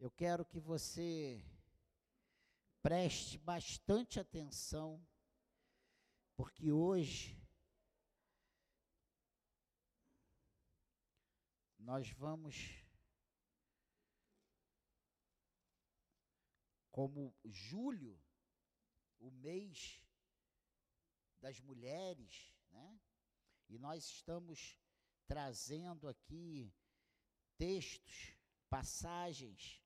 Eu quero que você preste bastante atenção, porque hoje nós vamos, como julho, o mês das mulheres, né? E nós estamos trazendo aqui textos, passagens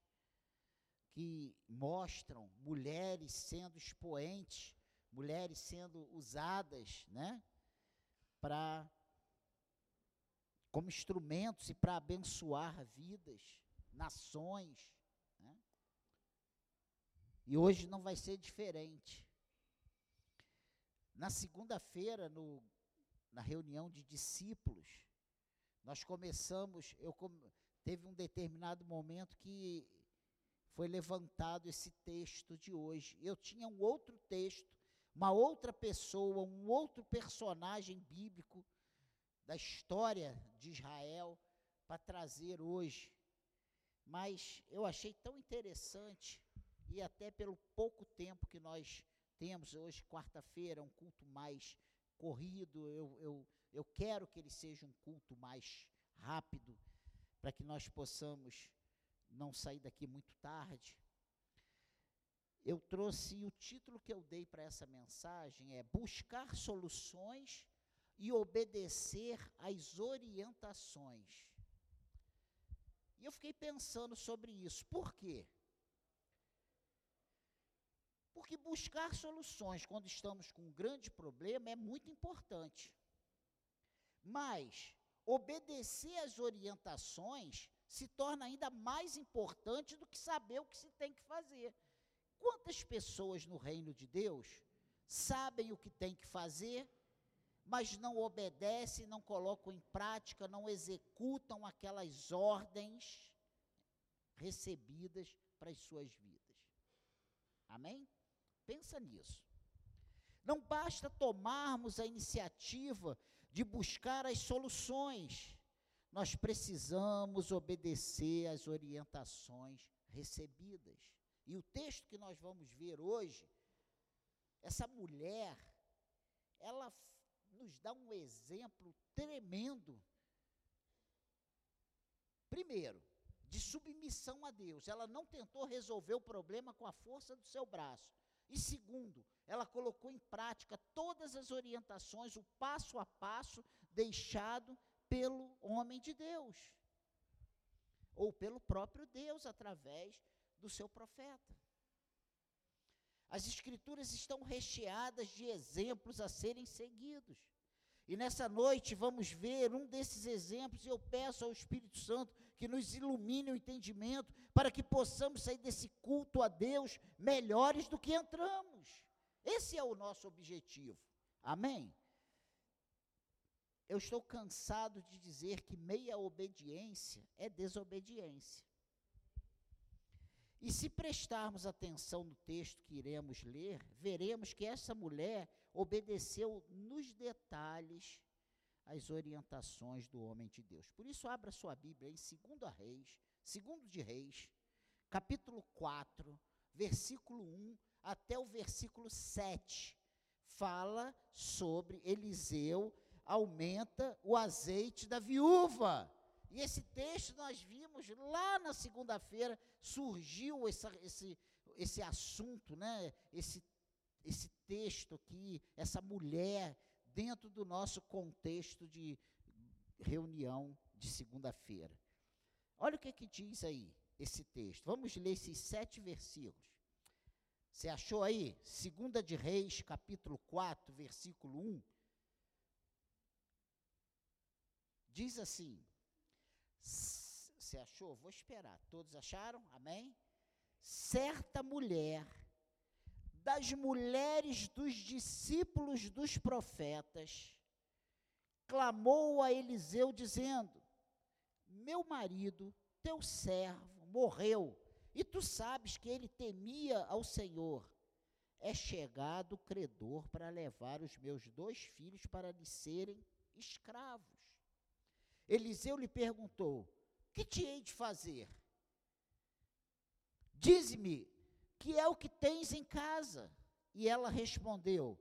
que mostram mulheres sendo expoentes, mulheres sendo usadas, né, para como instrumentos e para abençoar vidas, nações, né? E hoje não vai ser diferente. Na segunda-feira, na reunião de discípulos, nós começamos, eu teve um determinado momento que foi levantado esse texto de hoje. Eu tinha um outro texto, uma outra pessoa, um outro personagem bíblico da história de Israel para trazer hoje. Mas eu achei tão interessante, e até pelo pouco tempo que nós temos hoje, quarta-feira, um culto mais corrido, eu, eu, eu quero que ele seja um culto mais rápido, para que nós possamos não sair daqui muito tarde. Eu trouxe o título que eu dei para essa mensagem é Buscar soluções e obedecer às orientações. E eu fiquei pensando sobre isso. Por quê? Porque buscar soluções quando estamos com um grande problema é muito importante. Mas obedecer às orientações se torna ainda mais importante do que saber o que se tem que fazer. Quantas pessoas no reino de Deus sabem o que tem que fazer, mas não obedecem, não colocam em prática, não executam aquelas ordens recebidas para as suas vidas? Amém? Pensa nisso. Não basta tomarmos a iniciativa de buscar as soluções. Nós precisamos obedecer às orientações recebidas. E o texto que nós vamos ver hoje, essa mulher, ela nos dá um exemplo tremendo. Primeiro, de submissão a Deus. Ela não tentou resolver o problema com a força do seu braço. E segundo, ela colocou em prática todas as orientações, o passo a passo deixado pelo homem de Deus, ou pelo próprio Deus através do seu profeta. As Escrituras estão recheadas de exemplos a serem seguidos. E nessa noite vamos ver um desses exemplos, e eu peço ao Espírito Santo que nos ilumine o entendimento, para que possamos sair desse culto a Deus melhores do que entramos. Esse é o nosso objetivo. Amém? Eu estou cansado de dizer que meia obediência é desobediência. E se prestarmos atenção no texto que iremos ler, veremos que essa mulher obedeceu nos detalhes as orientações do homem de Deus. Por isso, abra sua Bíblia em 2 Reis, 2 de Reis, capítulo 4, versículo 1 até o versículo 7. Fala sobre Eliseu aumenta o azeite da viúva. E esse texto nós vimos lá na segunda-feira, surgiu essa, esse, esse assunto, né? esse, esse texto aqui, essa mulher, dentro do nosso contexto de reunião de segunda-feira. Olha o que, que diz aí esse texto. Vamos ler esses sete versículos. Você achou aí? Segunda de Reis, capítulo 4, versículo 1. Diz assim: Você achou? Vou esperar. Todos acharam? Amém? Certa mulher, das mulheres dos discípulos dos profetas, clamou a Eliseu, dizendo: Meu marido, teu servo, morreu e tu sabes que ele temia ao Senhor. É chegado o credor para levar os meus dois filhos para lhe serem escravos. Eliseu lhe perguntou: Que te hei de fazer? Dize-me, que é o que tens em casa? E ela respondeu: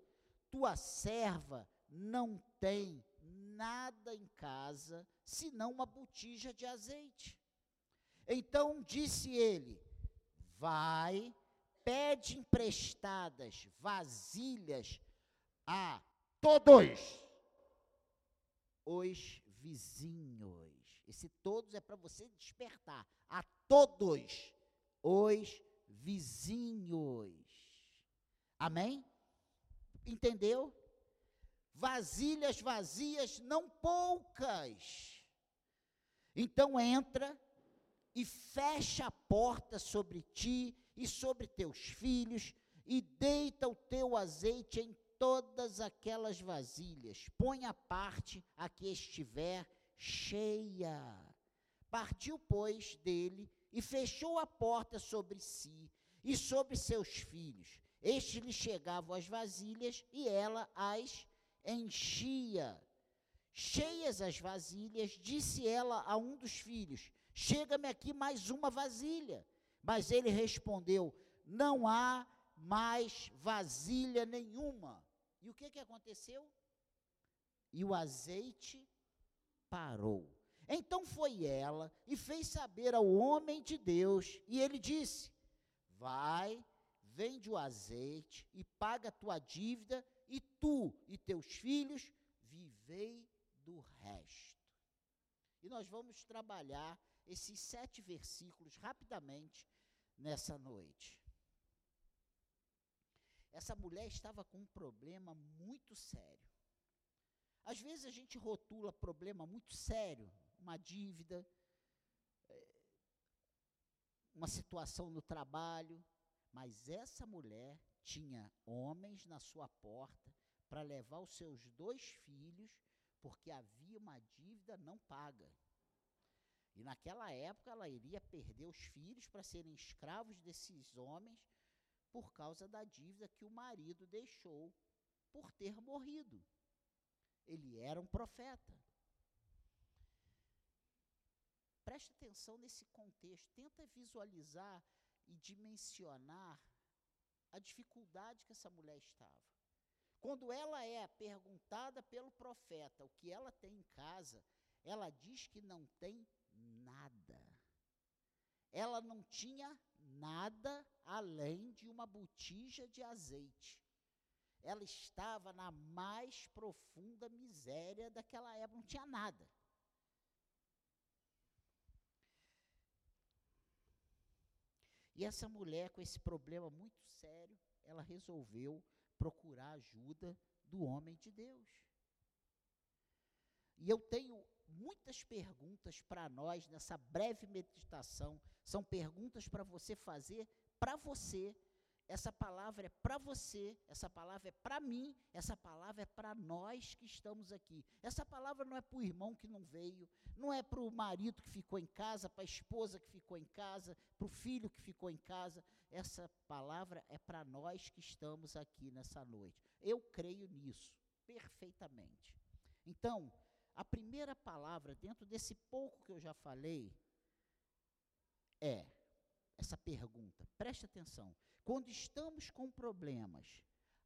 Tua serva não tem nada em casa senão uma botija de azeite. Então disse ele: Vai, pede emprestadas vasilhas a todos os vizinhos. Esse todos é para você despertar. A todos os vizinhos. Amém? Entendeu? Vasilhas vazias, não poucas. Então entra e fecha a porta sobre ti e sobre teus filhos, e deita o teu azeite em todas aquelas vasilhas. Põe a parte a que estiver cheia. Partiu, pois, dele e fechou a porta sobre si e sobre seus filhos. Estes lhe chegavam as vasilhas e ela as enchia. Cheias as vasilhas, disse ela a um dos filhos: Chega-me aqui mais uma vasilha. Mas ele respondeu: Não há mais vasilha nenhuma. E o que, que aconteceu? E o azeite parou. Então foi ela e fez saber ao homem de Deus, e ele disse: Vai, vende o azeite e paga a tua dívida, e tu e teus filhos vivei do resto. E nós vamos trabalhar esses sete versículos rapidamente nessa noite. Essa mulher estava com um problema muito sério. Às vezes a gente rotula problema muito sério, uma dívida, é, uma situação no trabalho, mas essa mulher tinha homens na sua porta para levar os seus dois filhos, porque havia uma dívida não paga. E naquela época ela iria perder os filhos para serem escravos desses homens por causa da dívida que o marido deixou por ter morrido. Ele era um profeta. Preste atenção nesse contexto, tenta visualizar e dimensionar a dificuldade que essa mulher estava. Quando ela é perguntada pelo profeta o que ela tem em casa, ela diz que não tem nada. Ela não tinha nada além de uma botija de azeite. Ela estava na mais profunda miséria daquela época, não tinha nada. E essa mulher, com esse problema muito sério, ela resolveu procurar ajuda do homem de Deus. E eu tenho muitas perguntas para nós nessa breve meditação. São perguntas para você fazer para você. Essa palavra é para você, essa palavra é para mim, essa palavra é para nós que estamos aqui. Essa palavra não é para o irmão que não veio, não é para o marido que ficou em casa, para a esposa que ficou em casa, para o filho que ficou em casa. Essa palavra é para nós que estamos aqui nessa noite. Eu creio nisso perfeitamente. Então, a primeira palavra, dentro desse pouco que eu já falei, é essa pergunta. Preste atenção. Quando estamos com problemas,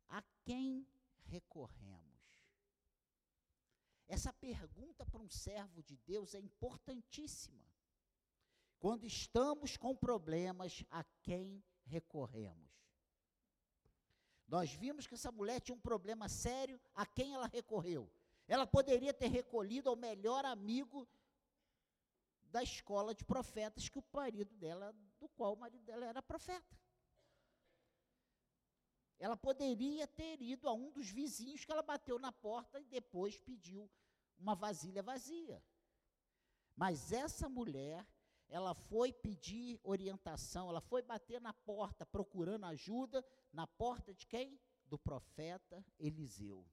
a quem recorremos? Essa pergunta para um servo de Deus é importantíssima. Quando estamos com problemas, a quem recorremos? Nós vimos que essa mulher tinha um problema sério, a quem ela recorreu? Ela poderia ter recolhido ao melhor amigo da escola de profetas que o marido dela, do qual o marido dela era profeta. Ela poderia ter ido a um dos vizinhos que ela bateu na porta e depois pediu uma vasilha vazia. Mas essa mulher, ela foi pedir orientação, ela foi bater na porta procurando ajuda, na porta de quem? Do profeta Eliseu.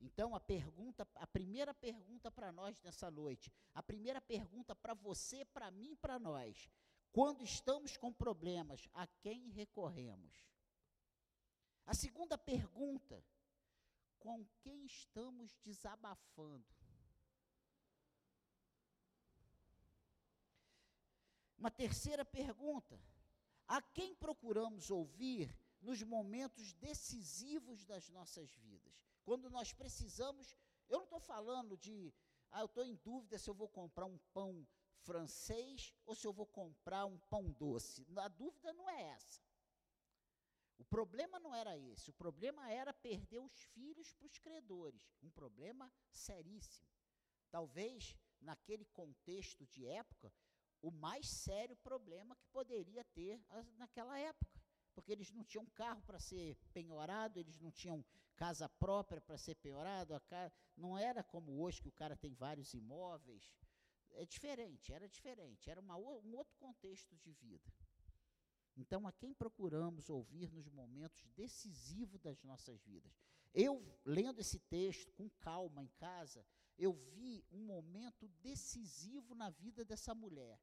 Então, a pergunta, a primeira pergunta para nós nessa noite, a primeira pergunta para você, para mim, para nós, quando estamos com problemas, a quem recorremos? A segunda pergunta, com quem estamos desabafando? Uma terceira pergunta: a quem procuramos ouvir nos momentos decisivos das nossas vidas? Quando nós precisamos, eu não estou falando de, ah, eu estou em dúvida se eu vou comprar um pão francês ou se eu vou comprar um pão doce. A dúvida não é essa. O problema não era esse, o problema era perder os filhos para os credores, um problema seríssimo. Talvez, naquele contexto de época, o mais sério problema que poderia ter naquela época, porque eles não tinham carro para ser penhorado, eles não tinham casa própria para ser penhorado, não era como hoje que o cara tem vários imóveis, é diferente, era diferente, era uma, um outro contexto de vida. Então, a quem procuramos ouvir nos momentos decisivos das nossas vidas? Eu, lendo esse texto com calma em casa, eu vi um momento decisivo na vida dessa mulher.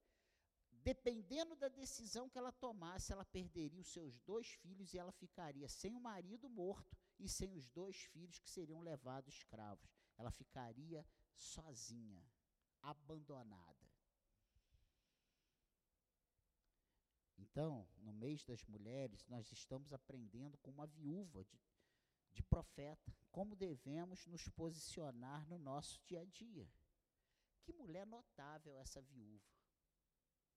Dependendo da decisão que ela tomasse, ela perderia os seus dois filhos e ela ficaria sem o marido morto e sem os dois filhos que seriam levados escravos. Ela ficaria sozinha, abandonada. Então, no mês das mulheres, nós estamos aprendendo com uma viúva de, de profeta como devemos nos posicionar no nosso dia a dia. Que mulher notável essa viúva.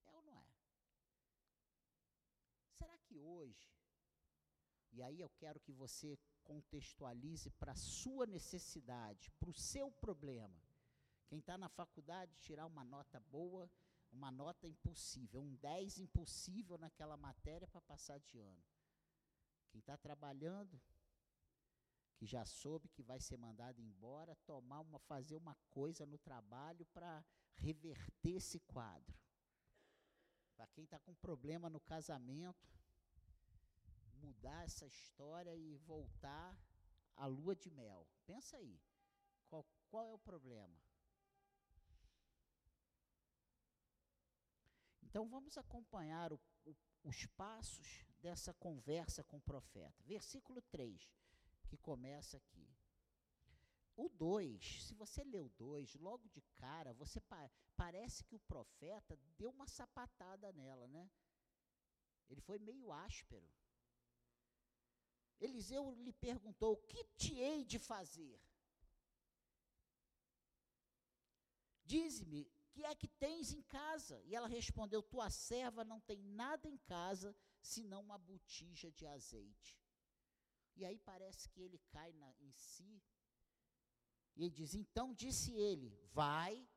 É ou não é? Será que hoje, e aí eu quero que você contextualize para a sua necessidade, para o seu problema. Quem está na faculdade, tirar uma nota boa uma nota impossível, um 10 impossível naquela matéria para passar de ano. Quem está trabalhando, que já soube que vai ser mandado embora, tomar uma, fazer uma coisa no trabalho para reverter esse quadro. Para quem está com problema no casamento, mudar essa história e voltar à lua de mel. Pensa aí, qual, qual é o problema? Então vamos acompanhar o, o, os passos dessa conversa com o profeta. Versículo 3, que começa aqui. O 2, se você lê o 2, logo de cara, você pa parece que o profeta deu uma sapatada nela, né? Ele foi meio áspero. Eliseu lhe perguntou: O que te hei de fazer? Dize-me que é que tens em casa? E ela respondeu: Tua serva não tem nada em casa senão uma botija de azeite. E aí parece que ele cai na, em si. E ele diz: Então disse ele: Vai,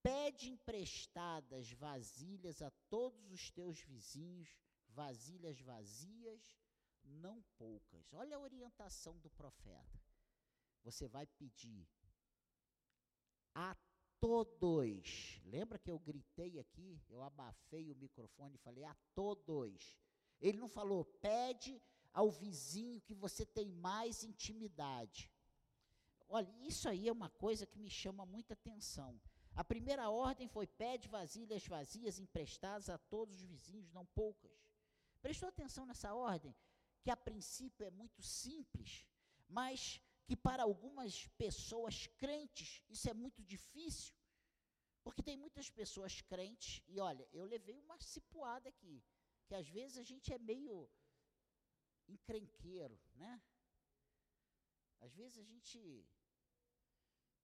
pede emprestadas vasilhas a todos os teus vizinhos, vasilhas vazias, não poucas. Olha a orientação do profeta. Você vai pedir a todos. Lembra que eu gritei aqui, eu abafei o microfone e falei a todos. Ele não falou, pede ao vizinho que você tem mais intimidade. Olha, isso aí é uma coisa que me chama muita atenção. A primeira ordem foi: pede vasilhas vazias emprestadas a todos os vizinhos, não poucas. Prestou atenção nessa ordem? Que a princípio é muito simples, mas que para algumas pessoas crentes isso é muito difícil, porque tem muitas pessoas crentes, e olha, eu levei uma cipuada aqui, que às vezes a gente é meio encrenqueiro, né? Às vezes a gente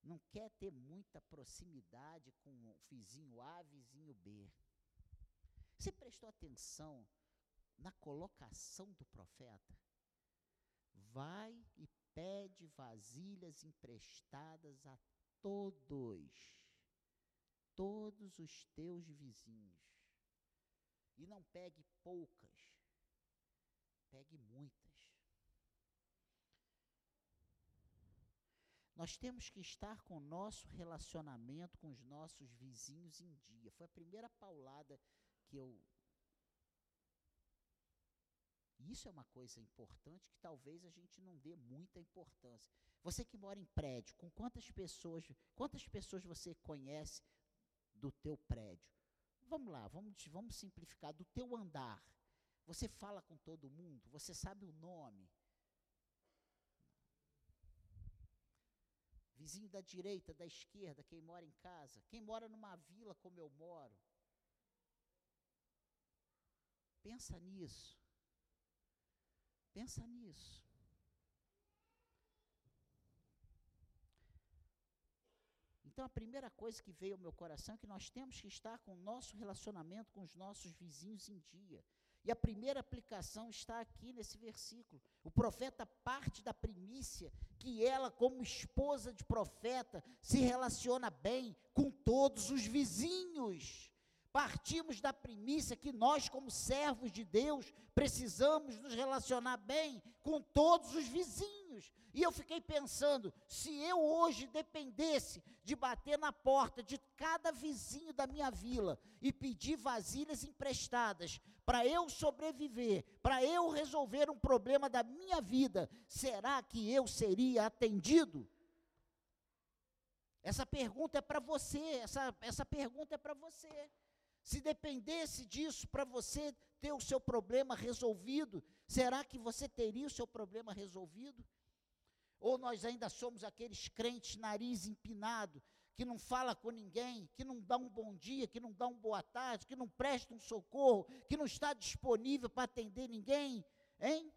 não quer ter muita proximidade com o vizinho A, vizinho B. Você prestou atenção na colocação do profeta? Vai e pede vasilhas emprestadas a todos, todos os teus vizinhos. E não pegue poucas, pegue muitas. Nós temos que estar com o nosso relacionamento com os nossos vizinhos em dia. Foi a primeira paulada que eu isso é uma coisa importante que talvez a gente não dê muita importância. Você que mora em prédio, com quantas pessoas, quantas pessoas você conhece do teu prédio? Vamos lá, vamos, vamos simplificar, do teu andar. Você fala com todo mundo? Você sabe o nome? Vizinho da direita, da esquerda, quem mora em casa, quem mora numa vila como eu moro. Pensa nisso. Pensa nisso. Então a primeira coisa que veio ao meu coração é que nós temos que estar com o nosso relacionamento com os nossos vizinhos em dia. E a primeira aplicação está aqui nesse versículo. O profeta parte da primícia que ela, como esposa de profeta, se relaciona bem com todos os vizinhos. Partimos da primícia que nós, como servos de Deus, precisamos nos relacionar bem com todos os vizinhos. E eu fiquei pensando, se eu hoje dependesse de bater na porta de cada vizinho da minha vila e pedir vasilhas emprestadas para eu sobreviver, para eu resolver um problema da minha vida, será que eu seria atendido? Essa pergunta é para você, essa, essa pergunta é para você. Se dependesse disso para você ter o seu problema resolvido, será que você teria o seu problema resolvido? Ou nós ainda somos aqueles crentes nariz empinado, que não fala com ninguém, que não dá um bom dia, que não dá uma boa tarde, que não presta um socorro, que não está disponível para atender ninguém, hein?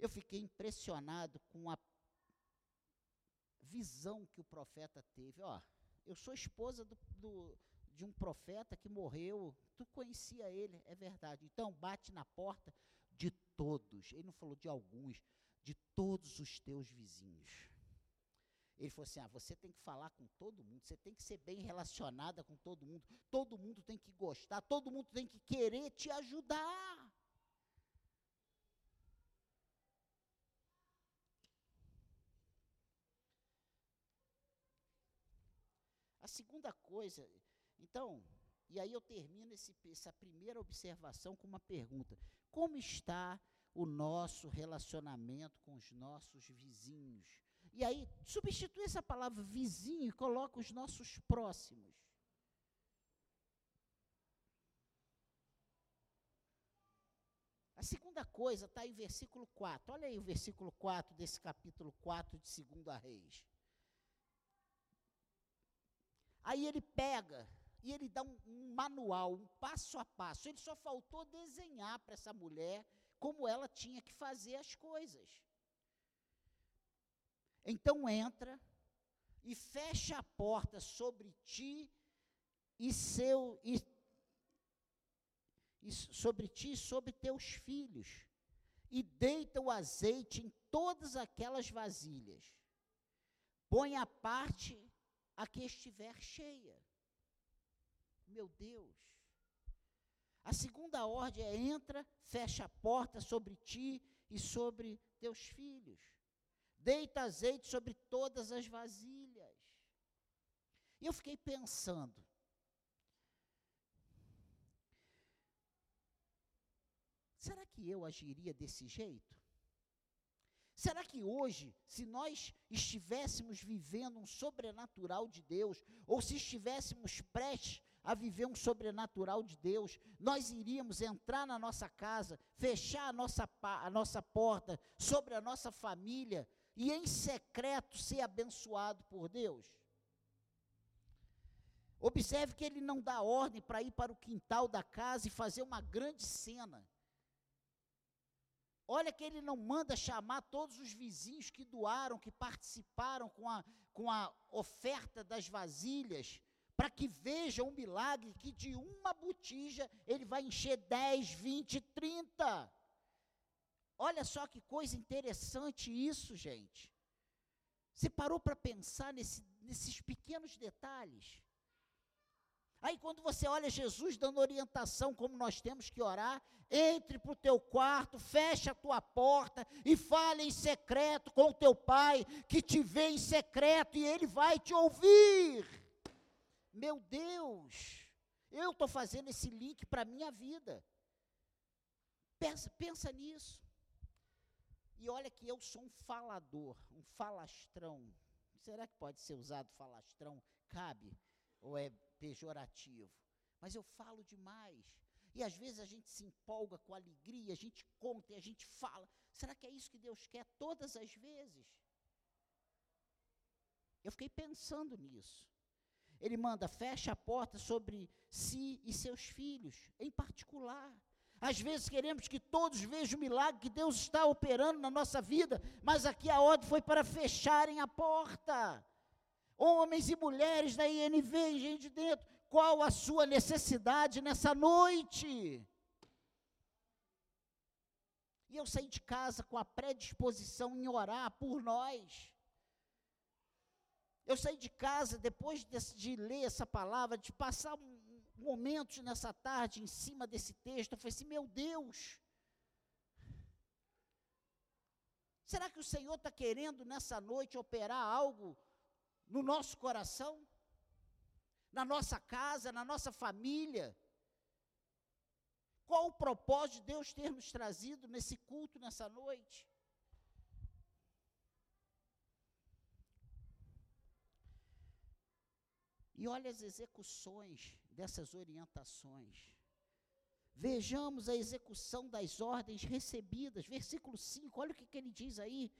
Eu fiquei impressionado com a visão que o profeta teve. Ó, eu sou esposa do, do, de um profeta que morreu, tu conhecia ele, é verdade. Então bate na porta de todos. Ele não falou de alguns, de todos os teus vizinhos. Ele falou assim: ah, você tem que falar com todo mundo, você tem que ser bem relacionada com todo mundo, todo mundo tem que gostar, todo mundo tem que querer te ajudar. A segunda coisa, então, e aí eu termino esse, essa primeira observação com uma pergunta: como está o nosso relacionamento com os nossos vizinhos. E aí, substitui essa palavra vizinho e coloca os nossos próximos. A segunda coisa está em versículo 4. Olha aí o versículo 4 desse capítulo 4 de 2 Reis. Aí ele pega e ele dá um, um, manual, um passo a passo. Ele só faltou desenhar para essa mulher como ela tinha que fazer as coisas. Então entra e fecha a porta sobre ti e seu e, e sobre ti e sobre teus filhos e deita o azeite em todas aquelas vasilhas. Põe a parte a que estiver cheia. Meu Deus. A segunda ordem é: entra, fecha a porta sobre ti e sobre teus filhos. Deita azeite sobre todas as vasilhas. E eu fiquei pensando. Será que eu agiria desse jeito? Será que hoje, se nós estivéssemos vivendo um sobrenatural de Deus, ou se estivéssemos prestes a viver um sobrenatural de Deus, nós iríamos entrar na nossa casa, fechar a nossa, a nossa porta sobre a nossa família e em secreto ser abençoado por Deus? Observe que ele não dá ordem para ir para o quintal da casa e fazer uma grande cena. Olha que ele não manda chamar todos os vizinhos que doaram, que participaram com a, com a oferta das vasilhas, para que veja um milagre que de uma botija ele vai encher 10, 20, 30. Olha só que coisa interessante isso, gente. Você parou para pensar nesse, nesses pequenos detalhes? Aí quando você olha Jesus dando orientação como nós temos que orar, entre para o teu quarto, feche a tua porta e fale em secreto com o teu pai, que te vê em secreto e ele vai te ouvir. Meu Deus, eu estou fazendo esse link para a minha vida. Pensa, pensa nisso. E olha que eu sou um falador, um falastrão. Será que pode ser usado falastrão? Cabe? Ou é pejorativo? Mas eu falo demais. E às vezes a gente se empolga com alegria, a gente conta e a gente fala. Será que é isso que Deus quer todas as vezes? Eu fiquei pensando nisso. Ele manda, fecha a porta sobre si e seus filhos, em particular. Às vezes queremos que todos vejam o milagre que Deus está operando na nossa vida, mas aqui a ordem foi para fecharem a porta. Homens e mulheres da INV, gente de dentro, qual a sua necessidade nessa noite? E eu saí de casa com a predisposição em orar por nós. Eu saí de casa depois de, de ler essa palavra, de passar um, momentos nessa tarde em cima desse texto. Eu falei assim: meu Deus, será que o Senhor está querendo nessa noite operar algo no nosso coração? Na nossa casa, na nossa família? Qual o propósito de Deus ter nos trazido nesse culto nessa noite? E olha as execuções dessas orientações. Vejamos a execução das ordens recebidas. Versículo 5, olha o que, que ele diz aí.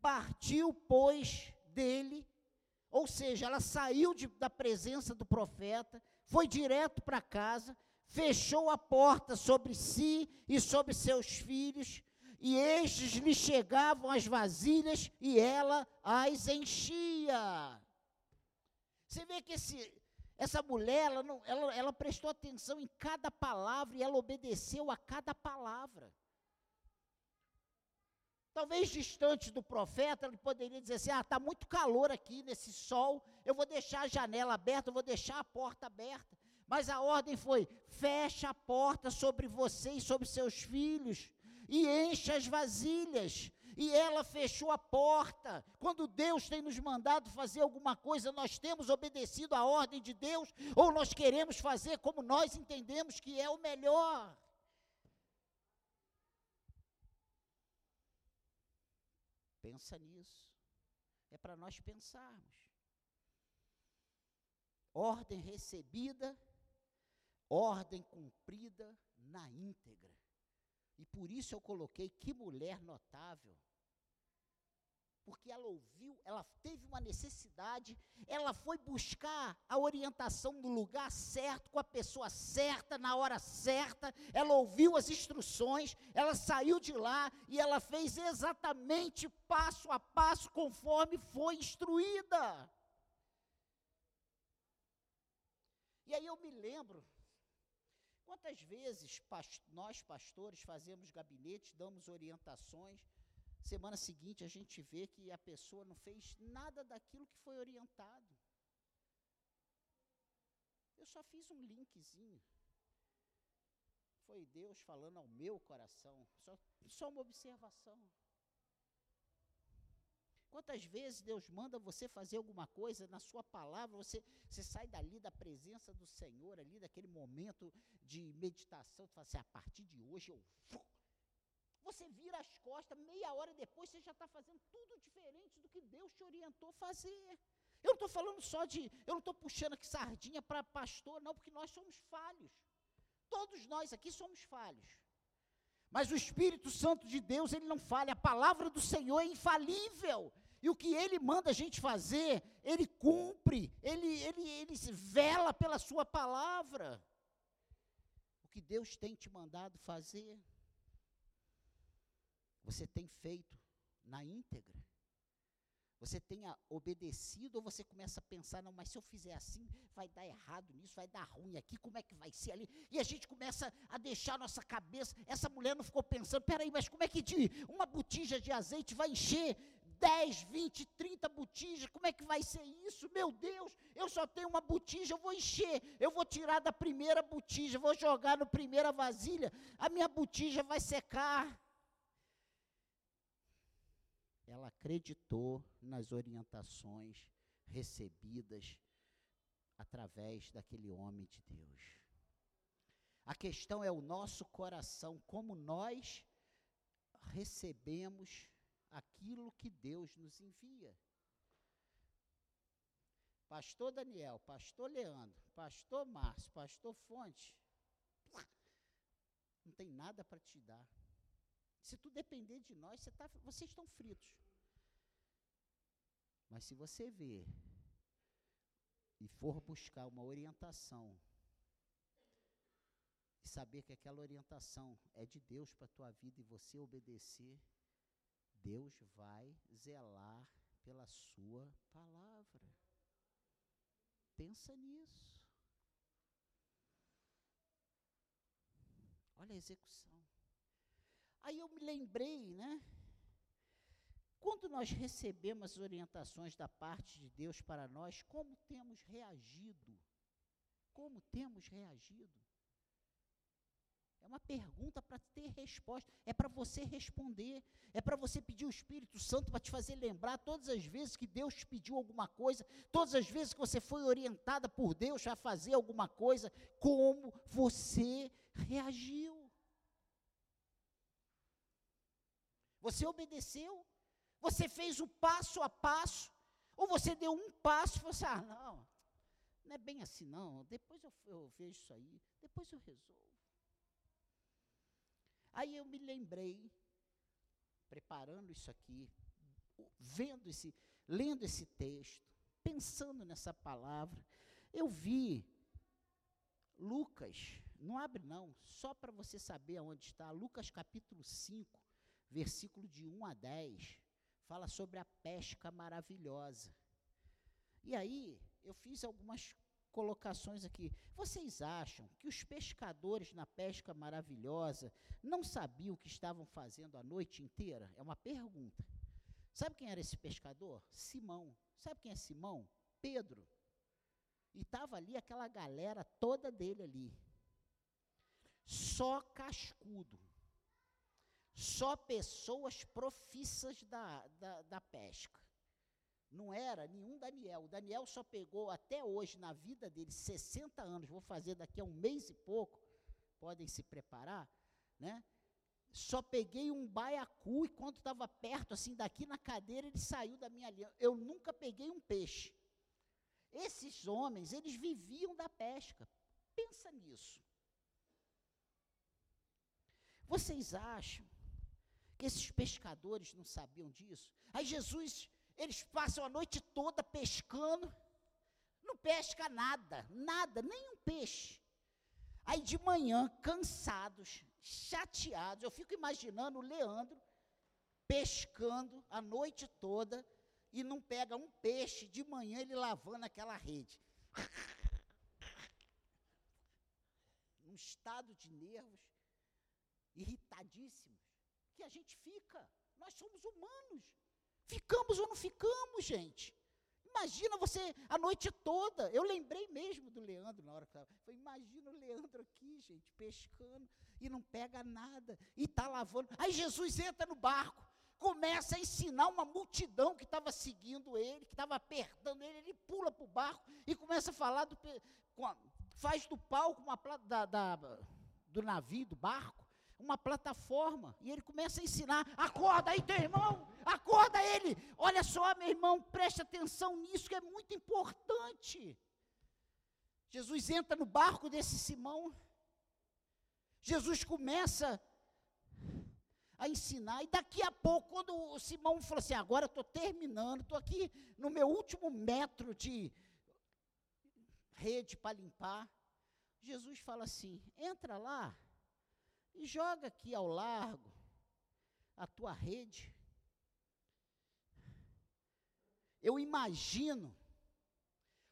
Partiu, pois, dele, ou seja, ela saiu de, da presença do profeta, foi direto para casa, fechou a porta sobre si e sobre seus filhos, e estes lhe chegavam as vasilhas e ela as enchia. Você vê que esse, essa mulher, ela, não, ela, ela prestou atenção em cada palavra e ela obedeceu a cada palavra. Talvez distante do profeta, ele poderia dizer assim: ah, está muito calor aqui nesse sol, eu vou deixar a janela aberta, eu vou deixar a porta aberta. Mas a ordem foi: fecha a porta sobre você e sobre seus filhos, e encha as vasilhas, e ela fechou a porta. Quando Deus tem nos mandado fazer alguma coisa, nós temos obedecido à ordem de Deus, ou nós queremos fazer como nós entendemos que é o melhor. Pensa nisso. É para nós pensarmos. Ordem recebida, ordem cumprida na íntegra. E por isso eu coloquei que mulher notável porque ela ouviu, ela teve uma necessidade, ela foi buscar a orientação no lugar certo, com a pessoa certa, na hora certa, ela ouviu as instruções, ela saiu de lá e ela fez exatamente passo a passo conforme foi instruída. E aí eu me lembro, quantas vezes past nós pastores fazemos gabinetes, damos orientações, Semana seguinte a gente vê que a pessoa não fez nada daquilo que foi orientado. Eu só fiz um linkzinho. Foi Deus falando ao meu coração. Só, só uma observação. Quantas vezes Deus manda você fazer alguma coisa na sua palavra, você, você sai dali da presença do Senhor, ali daquele momento de meditação, tu fala assim, a partir de hoje eu vou você vira as costas, meia hora depois você já está fazendo tudo diferente do que Deus te orientou fazer. Eu não estou falando só de, eu não estou puxando aqui sardinha para pastor, não, porque nós somos falhos. Todos nós aqui somos falhos. Mas o Espírito Santo de Deus, ele não falha. A palavra do Senhor é infalível. E o que ele manda a gente fazer, ele cumpre, ele, ele, ele vela pela sua palavra. O que Deus tem te mandado fazer. Você tem feito na íntegra? Você tenha obedecido ou você começa a pensar, não, mas se eu fizer assim, vai dar errado nisso, vai dar ruim aqui, como é que vai ser ali? E a gente começa a deixar a nossa cabeça, essa mulher não ficou pensando, peraí, mas como é que de uma botija de azeite vai encher 10, 20, 30 botijas, como é que vai ser isso? Meu Deus, eu só tenho uma botija, eu vou encher, eu vou tirar da primeira botija, vou jogar no primeira vasilha, a minha botija vai secar ela acreditou nas orientações recebidas através daquele homem de Deus. A questão é o nosso coração, como nós recebemos aquilo que Deus nos envia. Pastor Daniel, Pastor Leandro, Pastor Márcio, Pastor Fonte, não tem nada para te dar. Se tu depender de nós, tá, vocês estão fritos. Mas se você vê e for buscar uma orientação e saber que aquela orientação é de Deus para a tua vida e você obedecer, Deus vai zelar pela sua palavra. Pensa nisso. Olha a execução. Aí eu me lembrei, né? Quando nós recebemos as orientações da parte de Deus para nós, como temos reagido? Como temos reagido? É uma pergunta para ter resposta, é para você responder, é para você pedir o Espírito Santo para te fazer lembrar todas as vezes que Deus te pediu alguma coisa, todas as vezes que você foi orientada por Deus a fazer alguma coisa, como você reagiu. Você obedeceu? Você fez o passo a passo? Ou você deu um passo e falou assim: ah, não, não é bem assim não, depois eu, eu vejo isso aí, depois eu resolvo. Aí eu me lembrei, preparando isso aqui, vendo esse, lendo esse texto, pensando nessa palavra, eu vi Lucas, não abre não, só para você saber aonde está, Lucas capítulo 5, versículo de 1 a 10, fala sobre a pesca maravilhosa. E aí, eu fiz algumas colocações aqui. Vocês acham que os pescadores na pesca maravilhosa não sabiam o que estavam fazendo a noite inteira? É uma pergunta. Sabe quem era esse pescador? Simão. Sabe quem é Simão? Pedro. E estava ali aquela galera toda dele ali. Só cascudo. Só pessoas profissas da, da, da pesca. Não era nenhum Daniel. O Daniel só pegou até hoje, na vida dele, 60 anos. Vou fazer daqui a um mês e pouco. Podem se preparar, né? Só peguei um baiacu e quando estava perto, assim, daqui na cadeira, ele saiu da minha linha. Eu nunca peguei um peixe. Esses homens, eles viviam da pesca. Pensa nisso. Vocês acham esses pescadores não sabiam disso? Aí Jesus eles passam a noite toda pescando, não pesca nada, nada, nem um peixe. Aí de manhã, cansados, chateados, eu fico imaginando o Leandro pescando a noite toda e não pega um peixe, de manhã ele lavando aquela rede. Num estado de nervos, irritadíssimos, que a gente fica. Nós somos humanos. Ficamos ou não ficamos, gente? Imagina você a noite toda. Eu lembrei mesmo do Leandro na hora que estava. Imagina o Leandro aqui, gente, pescando e não pega nada e está lavando. Aí Jesus entra no barco, começa a ensinar uma multidão que estava seguindo ele, que estava apertando ele. Ele pula para o barco e começa a falar do. Faz do palco uma da, da, do navio, do barco, uma plataforma. E ele começa a ensinar: acorda aí, teu irmão, acorda ele. Olha só, meu irmão, preste atenção nisso que é muito importante. Jesus entra no barco desse Simão. Jesus começa a ensinar, e daqui a pouco, quando o Simão falou assim: agora estou terminando, estou aqui no meu último metro de rede para limpar. Jesus fala assim: entra lá e joga aqui ao largo a tua rede. Eu imagino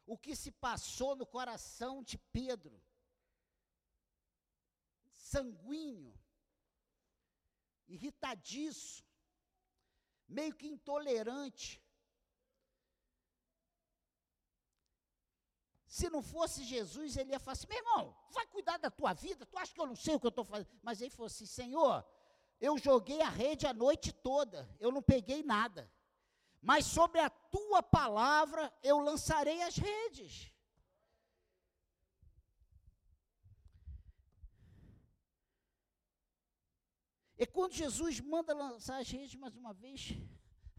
o que se passou no coração de Pedro, sanguíneo, irritadiço, meio que intolerante. Se não fosse Jesus, ele ia falar assim: meu irmão, vai cuidar da tua vida, tu acha que eu não sei o que eu estou fazendo? Mas ele falou assim: Senhor, eu joguei a rede a noite toda, eu não peguei nada. Mas sobre a tua palavra eu lançarei as redes. E quando Jesus manda lançar as redes mais uma vez,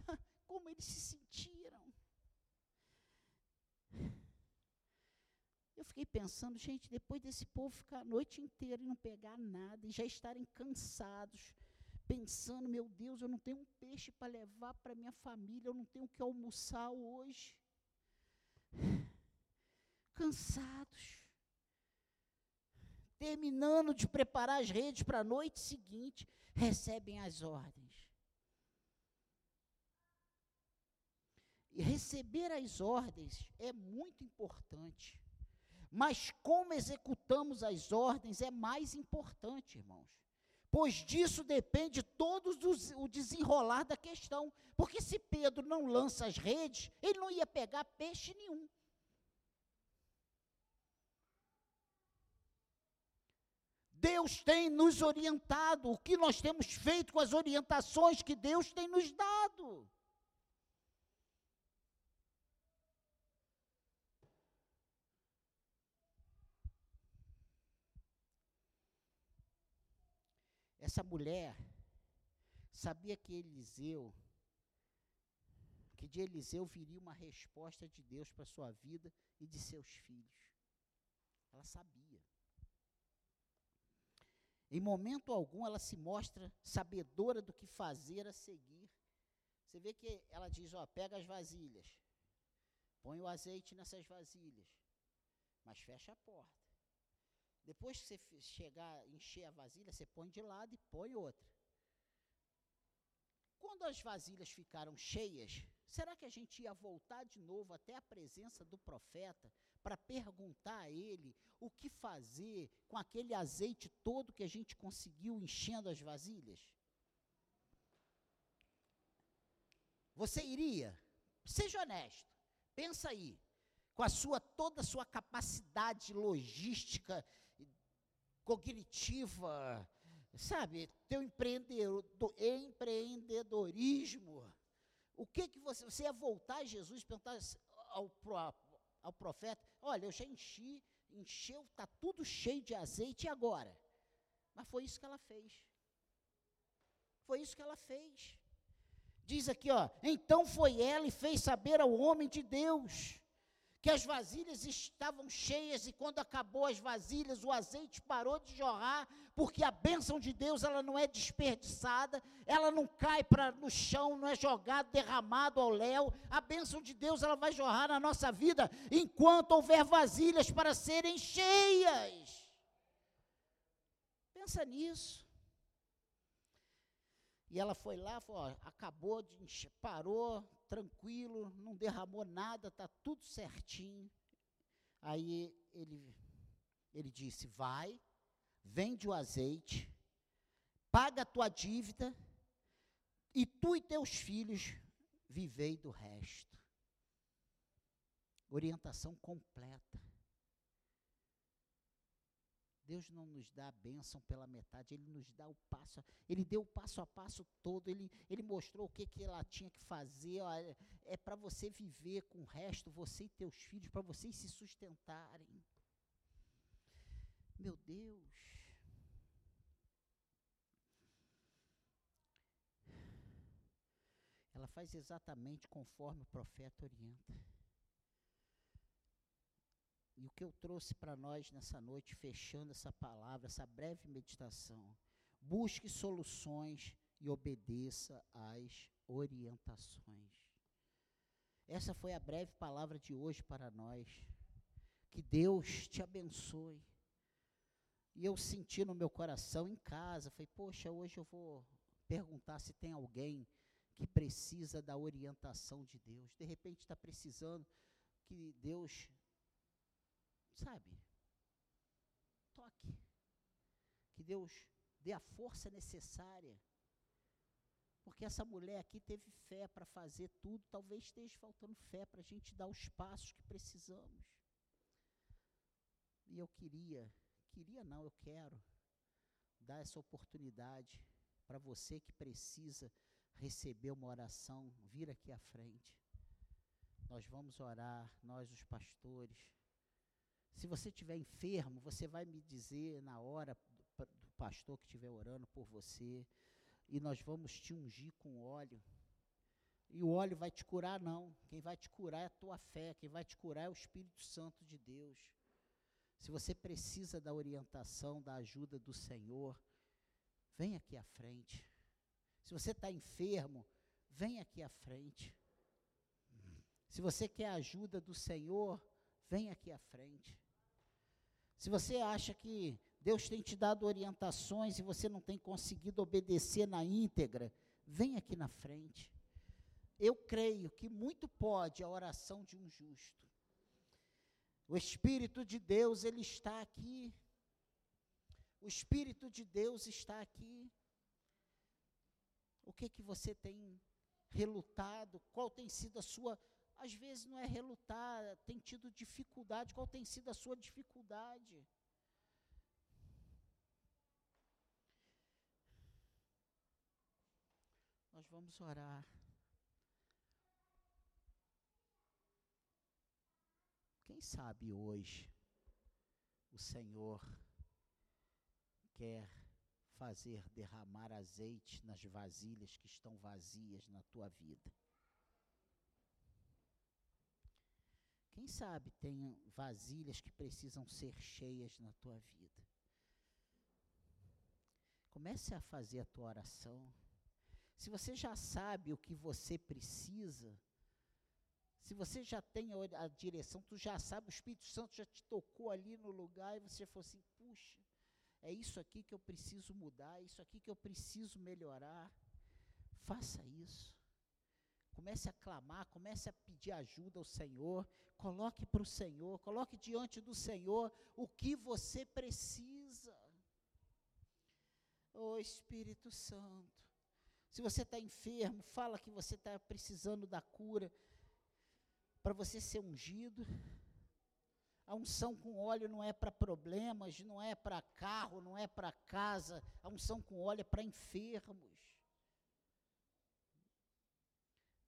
como eles se sentiram. Eu fiquei pensando, gente, depois desse povo ficar a noite inteira e não pegar nada, e já estarem cansados, pensando, meu Deus, eu não tenho um peixe para levar para minha família, eu não tenho o que almoçar hoje. cansados. Terminando de preparar as redes para a noite seguinte, recebem as ordens. E receber as ordens é muito importante. Mas como executamos as ordens é mais importante, irmãos. Pois disso depende todo o desenrolar da questão. Porque se Pedro não lança as redes, ele não ia pegar peixe nenhum. Deus tem nos orientado, o que nós temos feito com as orientações que Deus tem nos dado. Essa mulher sabia que Eliseu, que de Eliseu viria uma resposta de Deus para sua vida e de seus filhos. Ela sabia. Em momento algum ela se mostra sabedora do que fazer a seguir. Você vê que ela diz, ó, pega as vasilhas, põe o azeite nessas vasilhas, mas fecha a porta. Depois que você chegar, encher a vasilha, você põe de lado e põe outra. Quando as vasilhas ficaram cheias, será que a gente ia voltar de novo até a presença do profeta para perguntar a ele o que fazer com aquele azeite todo que a gente conseguiu enchendo as vasilhas? Você iria? Seja honesto. Pensa aí, com a sua toda a sua capacidade logística cognitiva, sabe, teu empreendedorismo. O que que você, você ia voltar a Jesus e perguntar ao, ao profeta, olha, eu já enchi, encheu, está tudo cheio de azeite, e agora? Mas foi isso que ela fez. Foi isso que ela fez. Diz aqui, ó, então foi ela e fez saber ao homem de Deus que as vasilhas estavam cheias e quando acabou as vasilhas, o azeite parou de jorrar, porque a bênção de Deus ela não é desperdiçada, ela não cai para no chão, não é jogado, derramado ao léu. A bênção de Deus ela vai jorrar na nossa vida enquanto houver vasilhas para serem cheias. Pensa nisso. E ela foi lá, falou, ó, acabou de encher, parou, tranquilo, não derramou nada, está tudo certinho. Aí ele, ele disse: Vai, vende o azeite, paga a tua dívida, e tu e teus filhos vivei do resto. Orientação completa. Deus não nos dá a bênção pela metade, Ele nos dá o passo, Ele deu o passo a passo todo, Ele, ele mostrou o que, que ela tinha que fazer, ó, é, é para você viver com o resto, você e teus filhos, para vocês se sustentarem. Meu Deus. Ela faz exatamente conforme o profeta orienta. E o que eu trouxe para nós nessa noite, fechando essa palavra, essa breve meditação, busque soluções e obedeça às orientações. Essa foi a breve palavra de hoje para nós. Que Deus te abençoe. E eu senti no meu coração em casa, falei, poxa, hoje eu vou perguntar se tem alguém que precisa da orientação de Deus. De repente está precisando que Deus sabe? Toque. Que Deus dê a força necessária. Porque essa mulher aqui teve fé para fazer tudo, talvez esteja faltando fé para a gente dar os passos que precisamos. E eu queria, queria não, eu quero dar essa oportunidade para você que precisa receber uma oração, vir aqui à frente. Nós vamos orar, nós os pastores se você estiver enfermo, você vai me dizer na hora do, pastor que estiver orando por você, e nós vamos te ungir com óleo. E o óleo vai te curar, não. Quem vai te curar é a tua fé, quem vai te curar é o Espírito Santo de Deus. Se você precisa da orientação, da ajuda do Senhor, vem aqui à frente. Se você está enfermo, vem aqui à frente. Se você quer a ajuda do Senhor, vem aqui à frente. Se você acha que Deus tem te dado orientações e você não tem conseguido obedecer na íntegra, vem aqui na frente. Eu creio que muito pode a oração de um justo. O Espírito de Deus, ele está aqui. O Espírito de Deus está aqui. O que que você tem relutado? Qual tem sido a sua às vezes não é relutar, tem tido dificuldade. Qual tem sido a sua dificuldade? Nós vamos orar. Quem sabe hoje o Senhor quer fazer derramar azeite nas vasilhas que estão vazias na tua vida. Sabe tem vasilhas que precisam ser cheias na tua vida. Comece a fazer a tua oração. Se você já sabe o que você precisa, se você já tem a, a, direção, tu já sabe, o Espírito Santo já te tocou ali no lugar e você falou assim: puxa, é isso aqui que eu preciso mudar, é isso aqui que eu preciso melhorar. Faça isso. Comece a clamar, comece a pedir ajuda ao Senhor, coloque para o Senhor, coloque diante do Senhor o que você precisa. Ô oh, Espírito Santo, se você está enfermo, fala que você está precisando da cura, para você ser ungido. A unção com óleo não é para problemas, não é para carro, não é para casa. A unção com óleo é para enfermos.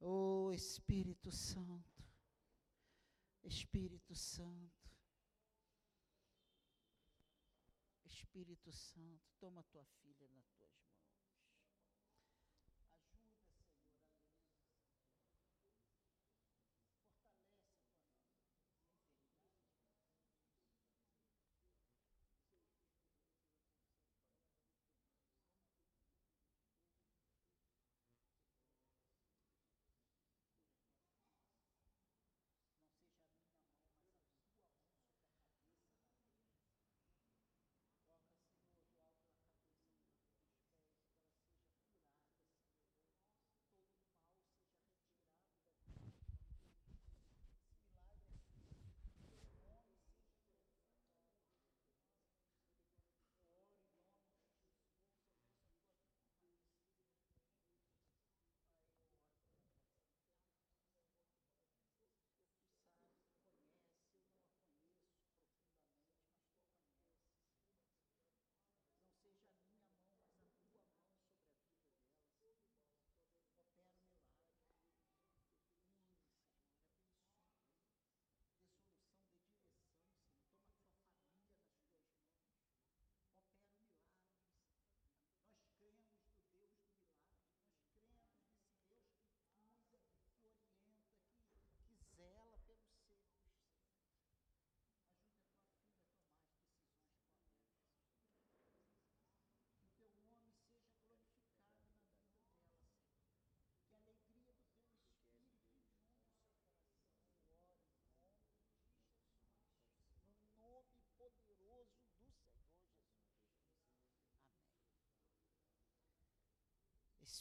Oh Espírito Santo, Espírito Santo, Espírito Santo, toma tua filha nas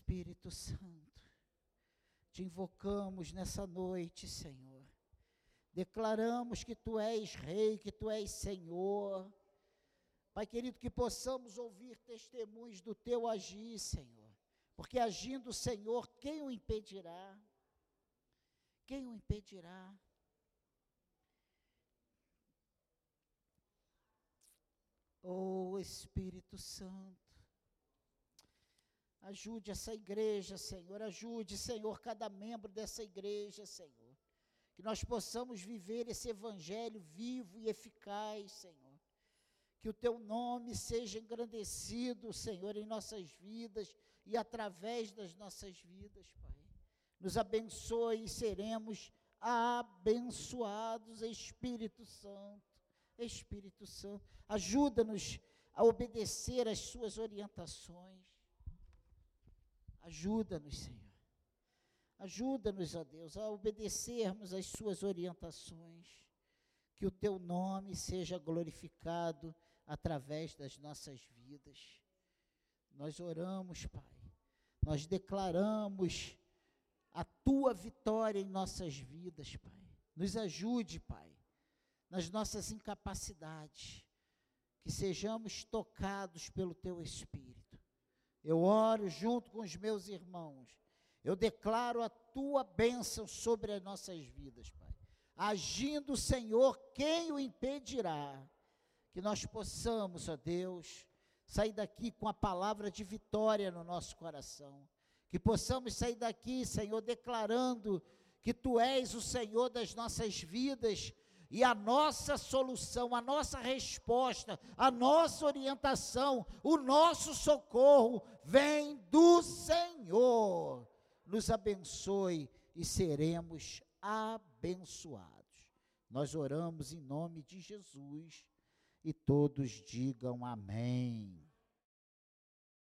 Espírito Santo, te invocamos nessa noite, Senhor. Declaramos que tu és Rei, que tu és Senhor. Pai querido, que possamos ouvir testemunhos do teu agir, Senhor. Porque agindo o Senhor, quem o impedirá? Quem o impedirá? Oh Espírito Santo, Ajude essa igreja, Senhor. Ajude, Senhor, cada membro dessa igreja, Senhor. Que nós possamos viver esse evangelho vivo e eficaz, Senhor. Que o teu nome seja engrandecido, Senhor, em nossas vidas e através das nossas vidas, Pai. Nos abençoe e seremos abençoados, Espírito Santo. Espírito Santo, ajuda-nos a obedecer às suas orientações. Ajuda-nos, Senhor. Ajuda-nos, ó Deus, a obedecermos às Suas orientações. que o teu nome seja glorificado através das nossas vidas. Nós oramos, Pai, nós declaramos a tua vitória em nossas vidas, Pai. Nos ajude, Pai, nas nossas incapacidades, que sejamos tocados pelo teu Espírito. Eu oro junto com os meus irmãos, eu declaro a tua bênção sobre as nossas vidas, Pai agindo Senhor, quem o impedirá? Que nós possamos, ó Deus, sair daqui com a palavra de vitória no nosso coração. Que possamos sair daqui, Senhor, declarando que Tu és o Senhor das nossas vidas e a nossa solução, a nossa resposta, a nossa orientação, o nosso socorro vem do Senhor. Nos abençoe e seremos abençoados. Nós oramos em nome de Jesus e todos digam amém.